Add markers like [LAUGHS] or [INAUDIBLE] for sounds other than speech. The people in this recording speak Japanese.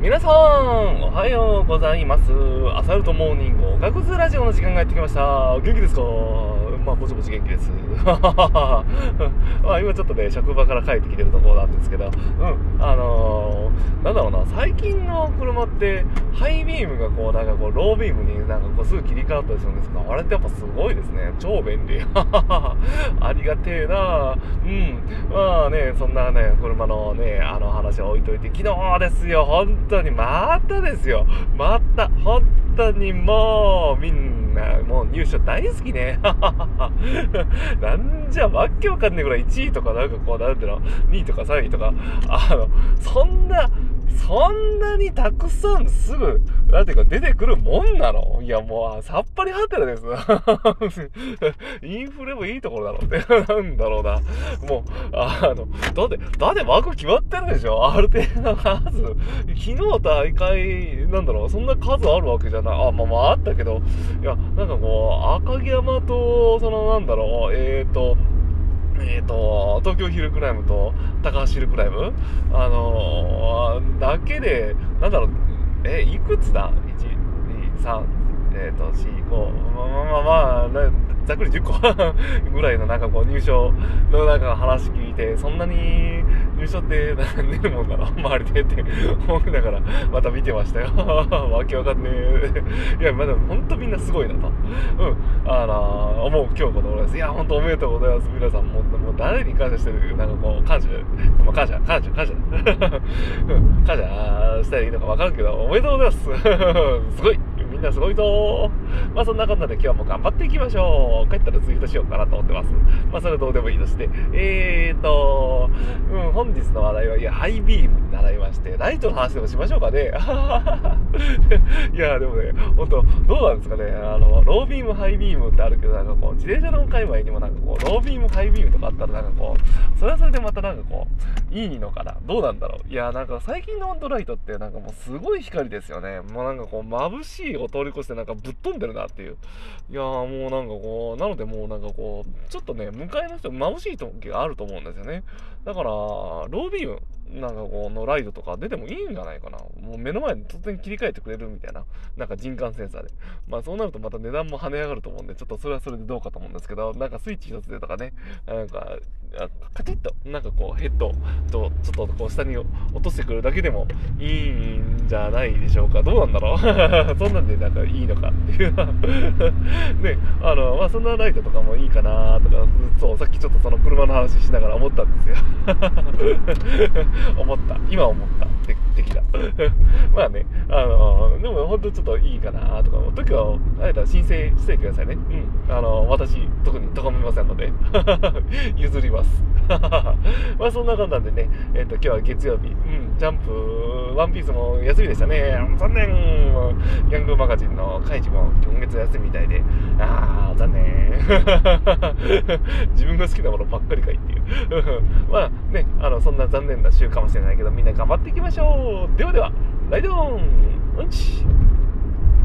皆さん、おはようございます。アサルトモーニングおかくずラジオの時間がやってきました。元気ですか？まあ、ぼちぼち元気です。[LAUGHS] まあ、今ちょっとね、職場から帰ってきてるところなんですけど、うん、あのー、なんだろうな、最近の車って、ハイビームがこう、なんかこう、ロービームになんかこう、すぐ切り替わったりするんですが、あれってやっぱすごいですね。超便利。[LAUGHS] ありがてえなうん。まあね、そんなね、車のね、あの話は置いといて、昨日ですよ、本当に、またですよ。また、本当にもう、みんな、もう入社大好きね。[LAUGHS] なんじゃ、わけわかんねえぐらい1位とか、なんかこう、なんていうの、2位とか3位とか、あの、そんな、そんなにたくさんすぐ、なんていうか出てくるもんなの？いやもう、さっぱりはてらです。[LAUGHS] インフレもいいところだろうって。[LAUGHS] なんだろうな。もう、あの、だって、だって枠決まってるでしょ？ある程度の数。昨日大会、なんだろう、そんな数あるわけじゃない。あ、まあまああったけど、いや、なんかこう、赤城山と、そのなんだろう、えっ、ー、と、えーと、東京ヒルクライムと高橋ヒルクライム？あのー、だけで、なんだろう、え、いくつだ ?1、2、3、えっ、ー、と、4、5、まあまあまあまあ、ざっくり10個ぐらいのなんかこう入賞のなんか話聞いて、そんなに入賞って出るもんだろ周りでって思いながらまた見てましたよ。[LAUGHS] わけわかんねえ。いや、まだ本当みんなすごいなと。うん。あの思う今日この頃です。いや、本当おめでとうございます。皆さんも、もう誰に感謝してるなんかこう、感謝、まあ、感謝、感謝、感謝。[LAUGHS] 感謝したらいいのかわからんけど、おめでとうございます。[LAUGHS] すごい。んなすごいぞまあそんなこんなで今日も頑張っていきましょう。帰ったらツイートしようかなと思ってます。まあそれはどうでもいいとして。えーと、うん、本日の話題は、いや、ハイビーム習いまして、ライトの話でもしましょうかね。[LAUGHS] いや、でもね、本当どうなんですかね。あの、ロービーム、ハイビームってあるけど、なんかこう、自転車の界隈にもなんかこう、ロービーム、ハイビームとかあったらなんかこう、それはそれでまたなんかこう、いいのかな。どうなんだろう。いや、なんか最近のオンドライトってなんかもうすごい光ですよね。もうなんかこう、眩しいを通り越してなんかぶっ飛んでるなっていう。いやもうなんかこう、なのでもうなんかこう、ちょっとね、向かいの人眩しい時があると思うんですよね。だから、ロービーム、なんかこのライドとか出てもいいんじゃないかな。もう目の前に突然切り替えてくれるみたいな。なんか人感センサーで。まあそうなるとまた値段も跳ね上がると思うんで、ちょっとそれはそれでどうかと思うんですけど、なんかスイッチ一つでとかね、なんか、なんかこうヘッドとちょっとこう下に落としてくるだけでもいいんじゃないでしょうか。どうなんだろう [LAUGHS] そんなんでなんかいいのかっていう。[LAUGHS] ね、あの、まあそんなライトとかもいいかなとか、そう、さっきちょっとその車の話しながら思ったんですよ。[LAUGHS] 思った。今思ったって。的だ。[LAUGHS] まあね、あの、でも本当ちょっといいかなとか思う、時は、あれだ申請してくださいね。うん。あの、私、特にとがめませんので、[LAUGHS] 譲ります。[LAUGHS] まあそんな感じなんでね、えっ、ー、と、今日は月曜日、うん、ジャンプ、ワンピースも休みでしたね。残念。ヤングマガジンの開示も今月休みみたいで、[LAUGHS] 自分が好きなものばっかりかいっていう。[LAUGHS] まあね、あの、そんな残念な週かもしれないけど、みんな頑張っていきましょう。ではでは、ライドオンうんち